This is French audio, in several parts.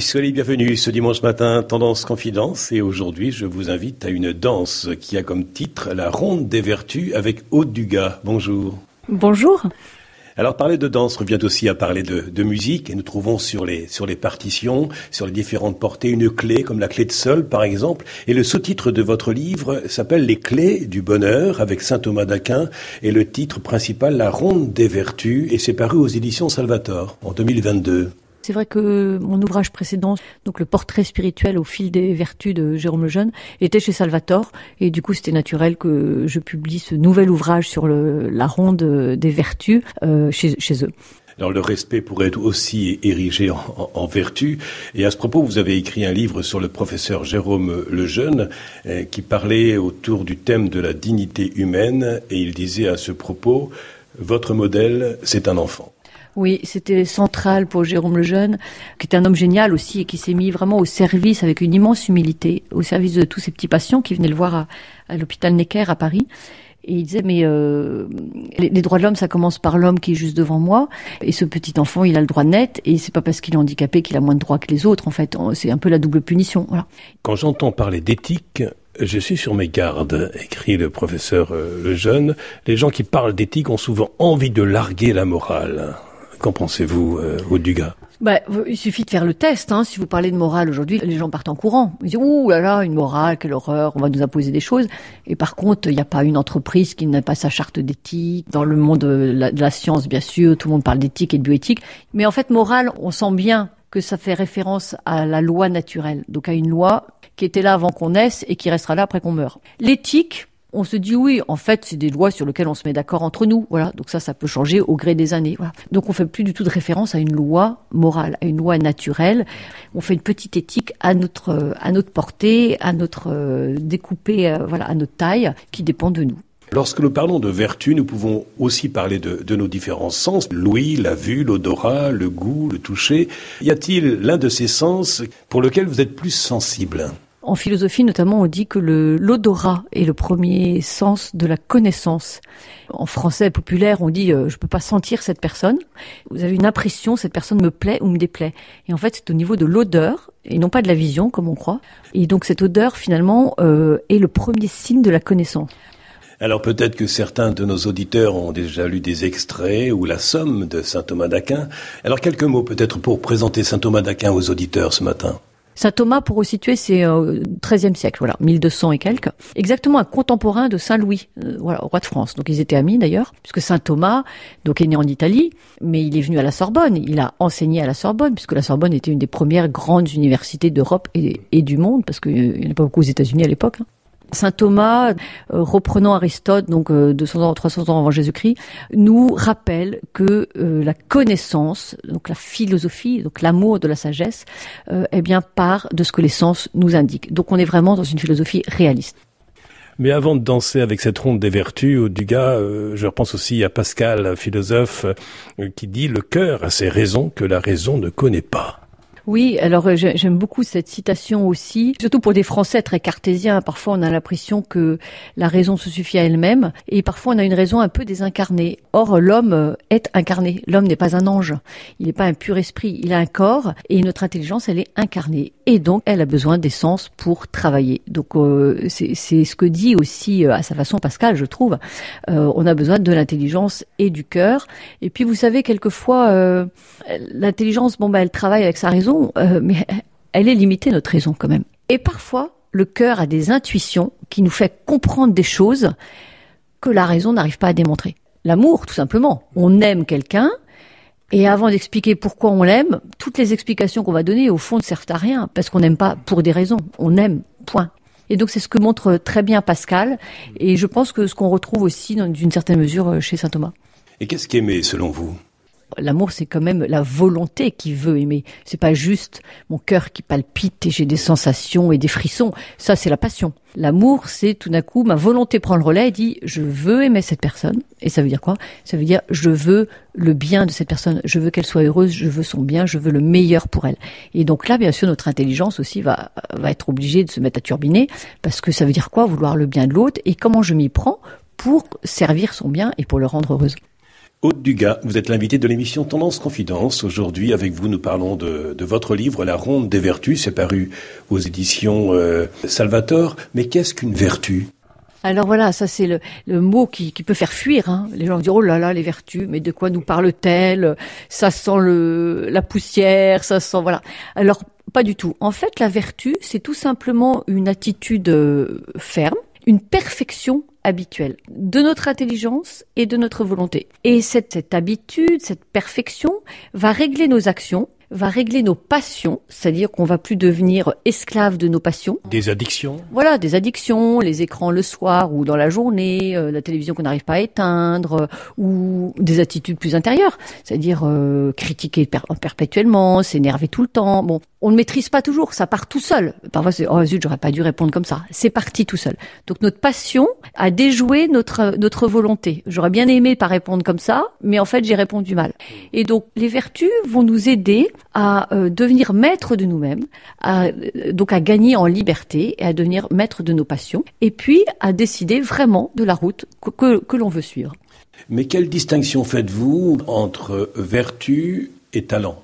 Soyez bienvenue ce dimanche matin, Tendance Confidence, et aujourd'hui je vous invite à une danse qui a comme titre La Ronde des Vertus avec Aude Dugas. Bonjour. Bonjour. Alors parler de danse revient aussi à parler de, musique et nous trouvons sur les, sur les partitions, sur les différentes portées, une clé comme la clé de sol par exemple. Et le sous-titre de votre livre s'appelle Les clés du bonheur avec saint Thomas d'Aquin et le titre principal La ronde des vertus et c'est paru aux éditions Salvator en 2022. C'est vrai que mon ouvrage précédent, donc le portrait spirituel au fil des vertus de Jérôme Lejeune, était chez Salvatore et du coup c'était naturel que je publie ce nouvel ouvrage sur la ronde des vertus euh, chez, eux. Alors le respect pourrait être aussi érigé en, en, vertu. Et à ce propos, vous avez écrit un livre sur le professeur Jérôme Lejeune euh, qui parlait autour du thème de la dignité humaine et il disait à ce propos, votre modèle, c'est un enfant. Oui, c'était central pour Jérôme Lejeune, qui était un homme génial aussi et qui s'est mis vraiment au service avec une immense humilité, au service de tous ces petits patients qui venaient le voir à, l'hôpital Necker à Paris. Et il disait, mais euh, les, droits de l'homme, ça commence par l'homme qui est juste devant moi. Et ce petit enfant, il a le droit net. Et c'est pas parce qu'il est handicapé qu'il a moins de droits que les autres. En fait, c'est un peu la double punition. Voilà. Quand j'entends parler d'éthique, je suis sur mes gardes, écrit le professeur euh, Lejeune. Les gens qui parlent d'éthique ont souvent envie de larguer la morale. Qu'en pensez-vous, euh, Dugas? Bah, il suffit de faire le test. Hein. Si vous parlez de morale aujourd'hui, les gens partent en courant. Ils disent ouh là là, une morale, quelle horreur, on va nous imposer des choses. Et par contre, il n'y a pas une entreprise qui n'a pas sa charte d'éthique. Dans le monde de la, de la, science, bien sûr, tout le monde parle d'éthique et de bioéthique. Mais en fait, morale, on sent bien que ça fait référence à la loi naturelle, donc à une loi qui était là avant qu'on naisse et qui restera là après qu'on meurt. L'éthique, on se dit oui, en fait, c'est des lois sur lesquelles on se met d'accord entre nous. Voilà. Donc ça, ça peut changer au gré des années. Voilà. Donc on fait plus du tout de référence à une loi morale, à une loi naturelle. On fait une petite éthique à notre à notre portée, à notre euh, découpé, euh, voilà, à notre taille, qui dépend de nous. Lorsque nous parlons de vertu, nous pouvons aussi parler de, de nos différents sens, l'ouïe, la vue, l'odorat, le goût, le toucher. Y a-t-il l'un de ces sens pour lequel vous êtes plus sensible? En philosophie, notamment, on dit que l'odorat est le premier sens de la connaissance. En français populaire, on dit euh, je peux pas sentir cette personne. Vous avez une impression, cette personne me plaît ou me déplaît. Et en fait, c'est au niveau de l'odeur et non pas de la vision, comme on croit. Et donc, cette odeur, finalement, euh, est le premier signe de la connaissance. Alors peut-être que certains de nos auditeurs ont déjà lu des extraits ou la somme de saint Thomas d'Aquin. Alors quelques mots peut-être pour présenter saint Thomas d'Aquin aux auditeurs ce matin. Saint Thomas, pour situer, c'est euh, 13e siècle, voilà, 1200 et quelques. Exactement un contemporain de Saint Louis, euh, voilà, roi de France. Donc ils étaient amis d'ailleurs, puisque Saint Thomas, donc est né en Italie, mais il est venu à la Sorbonne. Il a enseigné à la Sorbonne, puisque la Sorbonne était une des premières grandes universités d'Europe et, du monde, parce qu'il n'y en a pas beaucoup aux États-Unis à l'époque. Hein. Saint Thomas, euh, reprenant Aristote, donc 200 euh, ans, 300 ans avant Jésus-Christ, nous rappelle que euh, la connaissance, donc la philosophie, donc l'amour de la sagesse, eh bien part de ce que les sens nous indiquent. Donc on est vraiment dans une philosophie réaliste. Mais avant de danser avec cette ronde des vertus, au Dugas, je repense aussi à Pascal, philosophe, qui dit le cœur a ses raisons que la raison ne connaît pas. Oui, alors euh, j'aime beaucoup cette citation aussi, surtout pour des Français très cartésiens. Parfois, on a l'impression que la raison se suffit à elle-même, et parfois on a une raison un peu désincarnée. Or, l'homme euh, est incarné. L'homme n'est pas un ange. Il n'est pas un pur esprit. Il a un corps, et notre intelligence, elle est incarnée, et donc elle a besoin d'essence pour travailler. Donc euh, c'est ce que dit aussi à sa façon Pascal, je trouve. on a besoin de l'intelligence et du cœur. Et puis, vous savez, quelquefois, l'intelligence, bon, bah, elle travaille avec sa raison euh, mais elle est limitée, notre raison quand même. Et parfois, le cœur a des intuitions qui nous fait comprendre des choses que la raison n'arrive pas à démontrer. L'amour, tout simplement. On aime quelqu'un, et avant d'expliquer pourquoi on l'aime, toutes les explications qu'on va donner, au fond, ne servent à rien, parce qu'on n'aime pas pour des raisons. On aime, point. Et donc c'est ce que montre très bien Pascal, et je pense que ce qu'on retrouve aussi, d'une certaine mesure, chez saint Thomas. Et qu'est-ce qu'aimer, selon vous? L'amour, c'est quand même la volonté qui veut aimer. C'est pas juste mon cœur qui palpite et j'ai des sensations et des frissons. Ça, c'est la passion. L'amour, c'est tout d'un coup ma volonté prend le relais et dit je veux aimer cette personne. Et ça veut dire quoi? Ça veut dire je veux le bien de cette personne. Je veux qu'elle soit heureuse. Je veux son bien. Je veux le meilleur pour elle. Et donc là, bien sûr, notre intelligence aussi va va être obligée de se mettre à turbiner parce que ça veut dire quoi? Vouloir le bien de l'autre et comment je m'y prends? Pour servir son bien et pour le rendre heureuse. Aude Dugas, vous êtes l'invité de l'émission Tendance Confidence. Aujourd'hui, avec vous, nous parlons de, votre livre La Ronde des Vertus. C'est paru aux éditions euh, Salvator. Mais qu'est-ce qu'une vertu? Alors voilà, ça c'est le, mot qui, peut faire fuir. Hein. Les gens disent oh là là les vertus, mais de quoi nous parle-t-elle? Ça sent le, la poussière, ça sent voilà. Alors pas du tout. En fait, la vertu, c'est tout simplement une attitude euh, ferme, une perfection habituelle de notre intelligence et de notre volonté. Et cette, cette habitude, cette perfection va régler nos actions va régler nos passions, c'est-à-dire qu'on va plus devenir esclave de nos passions. Des addictions Voilà, des addictions, les écrans le soir ou dans la journée, euh, la télévision qu'on n'arrive pas à éteindre, euh, ou des attitudes plus intérieures, c'est-à-dire euh, critiquer perpétuellement, s'énerver tout le temps. Bon, on ne maîtrise pas toujours, ça part tout seul. Parfois c'est oh zut, j'aurais pas dû répondre comme ça. C'est parti tout seul. Donc notre passion a déjoué notre notre volonté. J'aurais bien aimé pas répondre comme ça, mais en fait j'ai répondu mal. Et donc les vertus vont nous aider à euh, devenir maître de nous-mêmes, à, donc à gagner en liberté et à devenir maître de nos passions, et puis à décider vraiment de la route que, que l'on veut suivre. Mais quelle distinction faites-vous entre vertu et talent?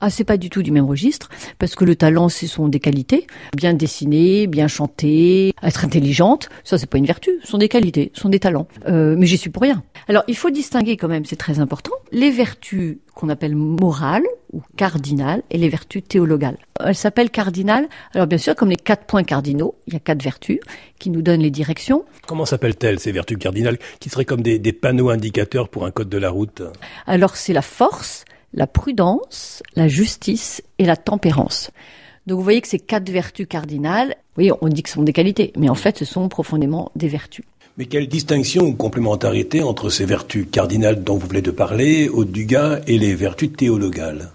Ah, c'est pas du tout du même registre, parce que le talent, ce sont des qualités. Bien dessiner, bien chanter, être intelligente, ça, c'est pas une vertu, ce sont des qualités, ce sont des talents. Euh, mais j'y suis pour rien. Alors, il faut distinguer quand même, c'est très important, les vertus qu'on appelle morales cardinales et les vertus théologales. Elles s'appellent cardinales, alors bien sûr, comme les quatre points cardinaux, il y a quatre vertus qui nous donnent les directions. Comment s'appellent-elles, ces vertus cardinales, qui seraient comme des, des panneaux indicateurs pour un code de la route? Alors, c'est la force, la prudence, la justice et la tempérance. Donc vous voyez que ces quatre vertus cardinales, oui, on dit que ce sont des qualités, mais en fait ce sont profondément des vertus. Mais quelle distinction ou complémentarité entre ces vertus cardinales dont vous venez de parler, au Dugas, et les vertus théologales?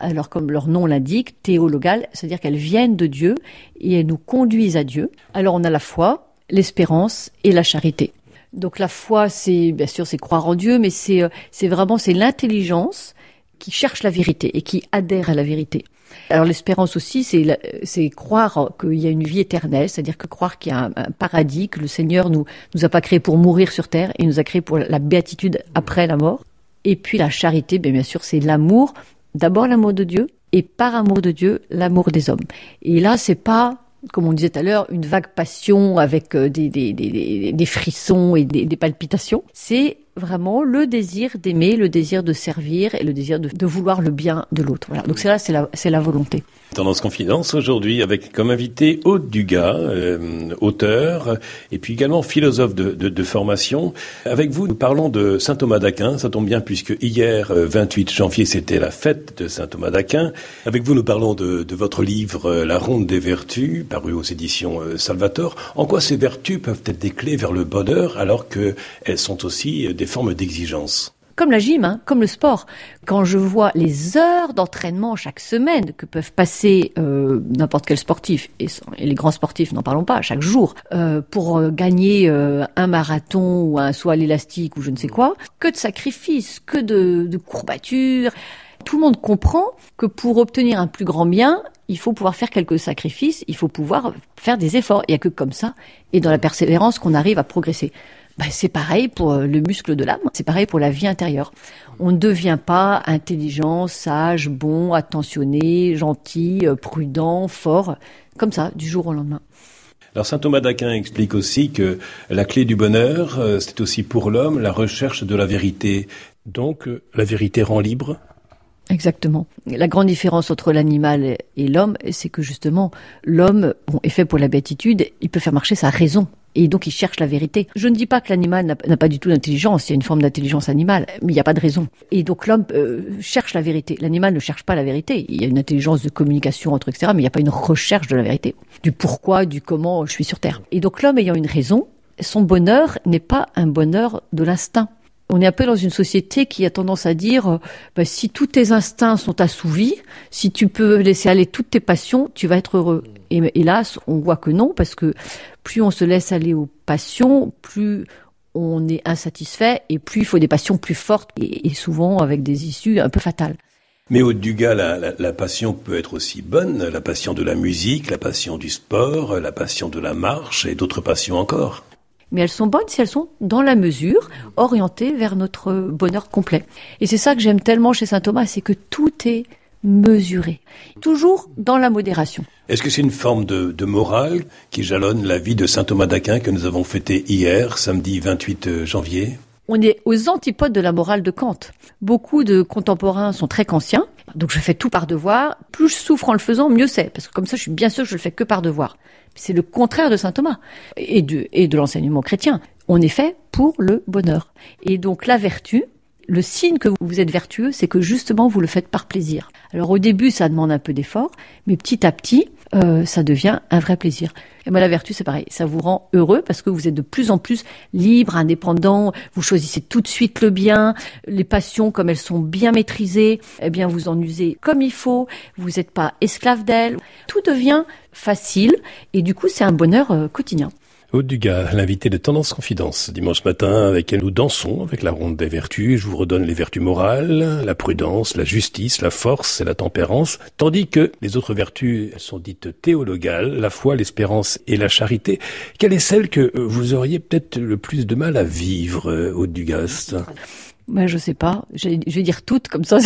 Alors comme leur nom l'indique, théologales, c'est-à-dire qu'elles viennent de Dieu et elles nous conduisent à Dieu. Alors on a la foi, l'espérance et la charité. Donc la foi, c'est bien sûr c'est croire en Dieu, mais c'est euh, c'est vraiment c'est l'intelligence qui cherche la vérité et qui adhère à la vérité. Alors l'espérance aussi, c'est croire qu'il y a une vie éternelle, c'est-à-dire que croire qu'il y a un, paradis, que le Seigneur nous nous a pas créé pour mourir sur terre, il nous a créé pour la béatitude après la mort. Et puis la charité, bien, bien sûr, c'est l'amour. D'abord l'amour de Dieu et par amour de Dieu, l'amour des hommes. Et là, c'est pas comme on disait tout à l'heure, une vague passion avec euh, des, des, des, des frissons et des, des palpitations. C'est vraiment le désir d'aimer, le désir de servir et le désir de, de vouloir le bien de l'autre. Voilà. Donc c'est là, c'est la, c'est la volonté. Tendance Confidence aujourd'hui avec comme invité Aude Dugas, euh, auteur et puis également philosophe de, de, de, formation. Avec vous, nous parlons de saint Thomas d'Aquin. Ça tombe bien puisque hier, 28 euh, janvier, c'était la fête de saint Thomas d'Aquin. Avec vous, nous parlons de, de, votre livre euh, La Ronde des Vertus, paru aux éditions Salvator. En quoi ces vertus peuvent être des clés vers le bonheur alors qu'elles sont aussi des formes d'exigence comme la gym, hein, comme le sport. Quand je vois les heures d'entraînement chaque semaine que peuvent passer euh, n'importe quel sportif, et, les grands sportifs, n'en parlons pas, chaque jour, euh, pour euh, gagner un marathon ou un saut à l'élastique ou je ne sais quoi, que de sacrifices, que de, de courbatures. Tout le monde comprend que pour obtenir un plus grand bien, il faut pouvoir faire quelques sacrifices, il faut pouvoir faire des efforts. Il n'y a que comme ça, et dans la persévérance, qu'on arrive à progresser. Bah, c'est pareil pour euh, le muscle de l'âme, c'est pareil pour la vie intérieure. On ne devient pas intelligent, sage, bon, attentionné, gentil, euh, prudent, fort, comme ça, du jour au lendemain. Alors saint Thomas d'Aquin explique aussi que la clé du bonheur, euh, c'est aussi pour l'homme la recherche de la vérité. Donc la vérité rend libre Exactement. La grande différence entre l'animal et l'homme, c'est que justement, l'homme est fait pour la béatitude, il peut faire marcher sa raison. Et donc il cherche la vérité. Je ne dis pas que l'animal n'a pas du tout d'intelligence, il y a une forme d'intelligence animale, mais il n'y a pas de raison. Et donc l'homme euh, cherche la vérité. L'animal ne cherche pas la vérité. Il y a une intelligence de communication entre etc., mais il n'y a pas une recherche de la vérité, du pourquoi, du comment je suis sur Terre. Et donc l'homme ayant une raison, son bonheur n'est pas un bonheur de l'instinct on est un peu dans une société qui a tendance à dire bah, si tous tes instincts sont assouvis, si tu peux laisser aller toutes tes passions, tu vas être heureux. Et hélas, on voit que non, parce que plus on se laisse aller aux passions, plus on est insatisfait et plus il faut des passions plus fortes et, souvent avec des issues un peu fatales. Mais au Dugas, la, la, passion peut être aussi bonne, la passion de la musique, la passion du sport, la passion de la marche et d'autres passions encore. mais elles sont bonnes si elles sont dans la mesure, orientées vers notre bonheur complet. Et c'est ça que j'aime tellement chez saint Thomas, c'est que tout est mesuré, toujours dans la modération. Est-ce que c'est une forme de, de, morale qui jalonne la vie de saint Thomas d'Aquin que nous avons fêté hier, samedi 28 janvier? On est aux antipodes de la morale de Kant. Beaucoup de contemporains sont très kantiens, donc je fais tout par devoir. Plus je souffre en le faisant, mieux c'est, parce que comme ça, je suis bien sûr que je le fais que par devoir. C'est le contraire de saint Thomas et de, et de l'enseignement chrétien. On est fait pour le bonheur. Et donc la vertu, le signe que vous êtes vertueux, c'est que justement vous le faites par plaisir. Alors au début, ça demande un peu d'effort, mais petit à petit, euh, ça devient un vrai plaisir. Et moi, la vertu, c'est pareil, ça vous rend heureux parce que vous êtes de plus en plus libre, indépendant, vous choisissez tout de suite le bien, les passions, comme elles sont bien maîtrisées, eh bien, vous en usez comme il faut, vous n'êtes pas esclave d'elles, tout devient facile et du coup, c'est un bonheur euh, quotidien. Aude Dugas, l'invité de Tendance Confidence. Dimanche matin, avec elle, nous dansons avec la ronde des vertus. Je vous redonne les vertus morales, la prudence, la justice, la force et la tempérance. Tandis que les autres vertus sont dites théologales, la foi, l'espérance et la charité. Quelle est celle que vous auriez peut-être le plus de mal à vivre, Aude Dugas? Ben, je sais pas. Je vais dire toutes comme ça.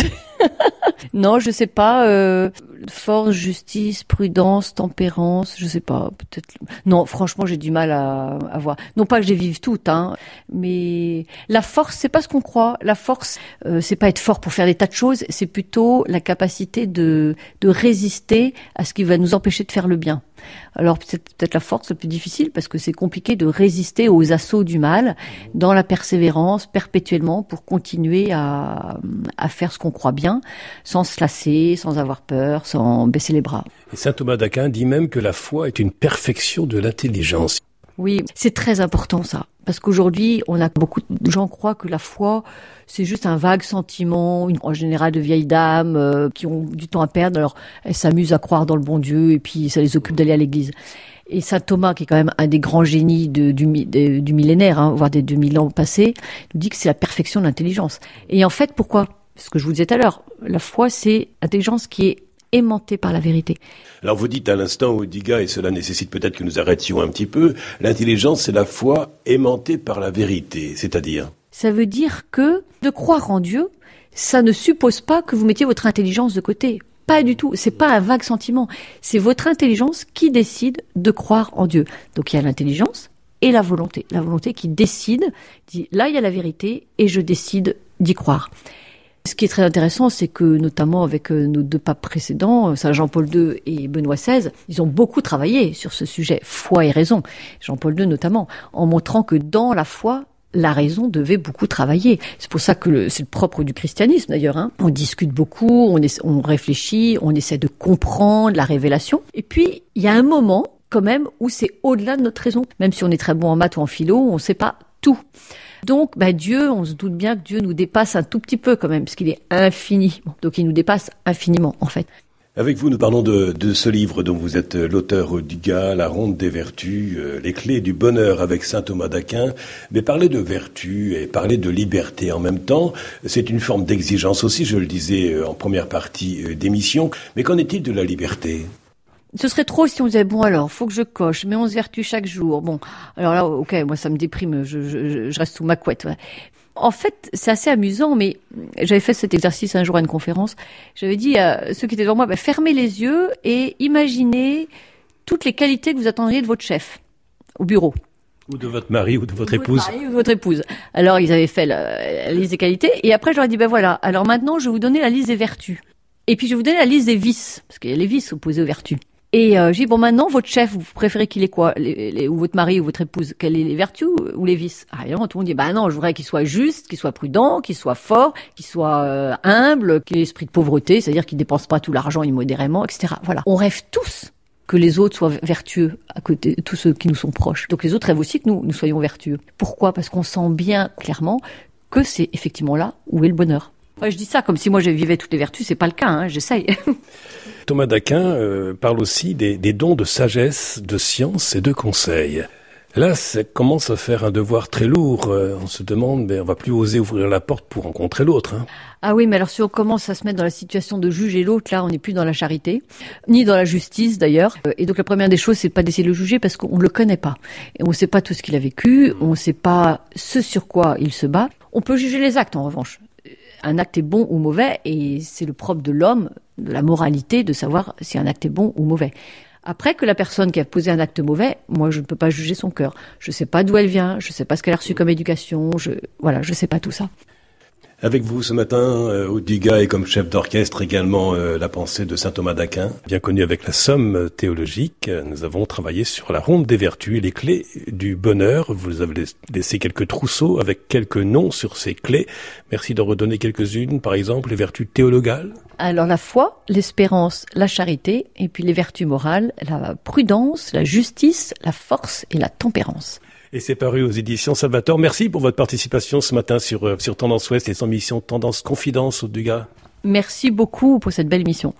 non, je sais pas. Euh, force, justice, prudence, tempérance, je sais pas. Peut-être. Non, franchement, j'ai du mal à, à voir. Non pas que je les vive toutes, hein, mais la force, c'est pas ce qu'on croit. La force, euh, c'est pas être fort pour faire des tas de choses. C'est plutôt la capacité de de résister à ce qui va nous empêcher de faire le bien. Alors peut-être la force la plus difficile parce que c'est compliqué de résister aux assauts du mal dans la persévérance perpétuellement pour continuer à, à faire ce qu'on croit bien sans se lasser, sans avoir peur, sans baisser les bras. Et saint Thomas d'Aquin dit même que la foi est une perfection de l'intelligence. Oui, c'est très important ça. Parce qu'aujourd'hui, on a beaucoup de gens croient que la foi, c'est juste un vague sentiment, en général de vieilles dames euh, qui ont du temps à perdre. Alors, elles s'amusent à croire dans le bon Dieu et puis ça les occupe d'aller à l'église. Et saint Thomas, qui est quand même un des grands génies de, du, du, millénaire, hein, voire des 2000 ans passés, nous dit que c'est la perfection de l'intelligence. Et en fait, pourquoi? Ce que je vous disais tout à l'heure, la foi, c'est l'intelligence qui est aimanté par la vérité. Alors vous dites à l'instant, Odiga, et cela nécessite peut-être que nous arrêtions un petit peu, l'intelligence c'est la foi aimantée par la vérité, c'est-à-dire Ça veut dire que de croire en Dieu, ça ne suppose pas que vous mettiez votre intelligence de côté. Pas du tout. C'est pas un vague sentiment. C'est votre intelligence qui décide de croire en Dieu. Donc il y a l'intelligence et la volonté. La volonté qui décide, dit là il y a la vérité et je décide d'y croire. Ce qui est très intéressant, c'est que notamment avec euh, nos deux papes précédents, euh, Saint Jean-Paul II et Benoît XVI, ils ont beaucoup travaillé sur ce sujet, foi et raison. Jean-Paul II notamment, en montrant que dans la foi, la raison devait beaucoup travailler. C'est pour ça que c'est le propre du christianisme d'ailleurs. Hein. On discute beaucoup, on, on réfléchit, on essaie de comprendre la révélation. Et puis, il y a un moment quand même où c'est au-delà de notre raison. Même si on est très bon en maths ou en philo, on ne sait pas tout. Donc, bah, Dieu, on se doute bien que Dieu nous dépasse un tout petit peu quand même, parce qu'il est infini. Donc, il nous dépasse infiniment, en fait. Avec vous, nous parlons de, ce livre dont vous êtes l'auteur du gars, La Ronde des Vertus, euh, les clés du bonheur avec saint Thomas d'Aquin. Mais parler de vertu et parler de liberté en même temps, c'est une forme d'exigence aussi, je le disais euh, en première partie euh, d'émission. Mais qu'en est-il de la liberté? Ce serait trop si on disait bon alors faut que je coche mais on se vertu chaque jour bon alors là ok moi ça me déprime je, je, je reste sous ma couette en fait c'est assez amusant mais j'avais fait cet exercice un jour à une conférence j'avais dit à ceux qui étaient devant moi bah, fermez les yeux et imaginez toutes les qualités que vous attendriez de votre chef au bureau ou de votre mari ou de votre épouse. Votre mari ou de votre épouse. Alors ils avaient fait la, liste des qualités et après je leur ai dit ben voilà alors maintenant je vais vous donner la liste des vertus et puis je vais vous donner la liste des vices parce qu'il y a les vices opposés aux vertus. Et euh, j'ai bon, maintenant, votre chef, vous préférez qu'il ait quoi? Les, Ou votre mari ou votre épouse, quelles est les vertus ou les vices? Ah, évidemment, tout le monde dit, bah non, je voudrais qu'il soit juste, qu'il soit prudent, qu'il soit fort, qu'il soit euh, humble, qu'il ait l'esprit de pauvreté, c'est-à-dire qu'il dépense pas tout l'argent immodérément, etc. Voilà. On rêve tous que les autres soient vertueux à côté de tous ceux qui nous sont proches. Donc les autres rêvent aussi que nous, nous soyons vertueux. Pourquoi? Parce qu'on sent bien clairement que c'est effectivement là où est le bonheur. Enfin, je dis ça comme si moi je vivais toutes les vertus, c'est pas le cas, hein, j'essaye. Thomas d'Aquin euh, parle aussi des, des, dons de sagesse, de science et de conseil. Là, ça commence à faire un devoir très lourd. Euh, on se demande, mais on va plus oser ouvrir la porte pour rencontrer l'autre. Hein. Ah oui, mais alors si on commence à se mettre dans la situation de juger l'autre, là, on n'est plus dans la charité, ni dans la justice d'ailleurs. Euh, et donc la première des choses, c'est pas d'essayer de le juger parce qu'on ne le connaît pas. Et on ne sait pas tout ce qu'il a vécu, on ne sait pas ce sur quoi il se bat. On peut juger les actes en revanche. Un acte est bon ou mauvais, et c'est le propre de l'homme, de la moralité, de savoir si un acte est bon ou mauvais. Après que la personne qui a posé un acte mauvais, moi je ne peux pas juger son cœur. Je ne sais pas d'où elle vient, je ne sais pas ce qu'elle a reçu comme éducation, je voilà, je sais pas tout ça. Avec vous ce matin, euh, au Diga et comme chef d'orchestre également euh, la pensée de saint Thomas d'Aquin, bien connu avec la somme théologique. Nous avons travaillé sur la ronde des vertus, les clés du bonheur. Vous avez laissé quelques trousseaux avec quelques noms sur ces clés. Merci de redonner quelques-unes, par exemple les vertus théologales. Alors la foi, l'espérance, la charité, et puis les vertus morales, la prudence, la justice, la force et la tempérance. Et c'est paru aux éditions Salvatore. Merci pour votre participation ce matin sur, euh, Tendance Ouest et son mission Tendance Confidence au Dugas. Merci beaucoup pour cette belle émission.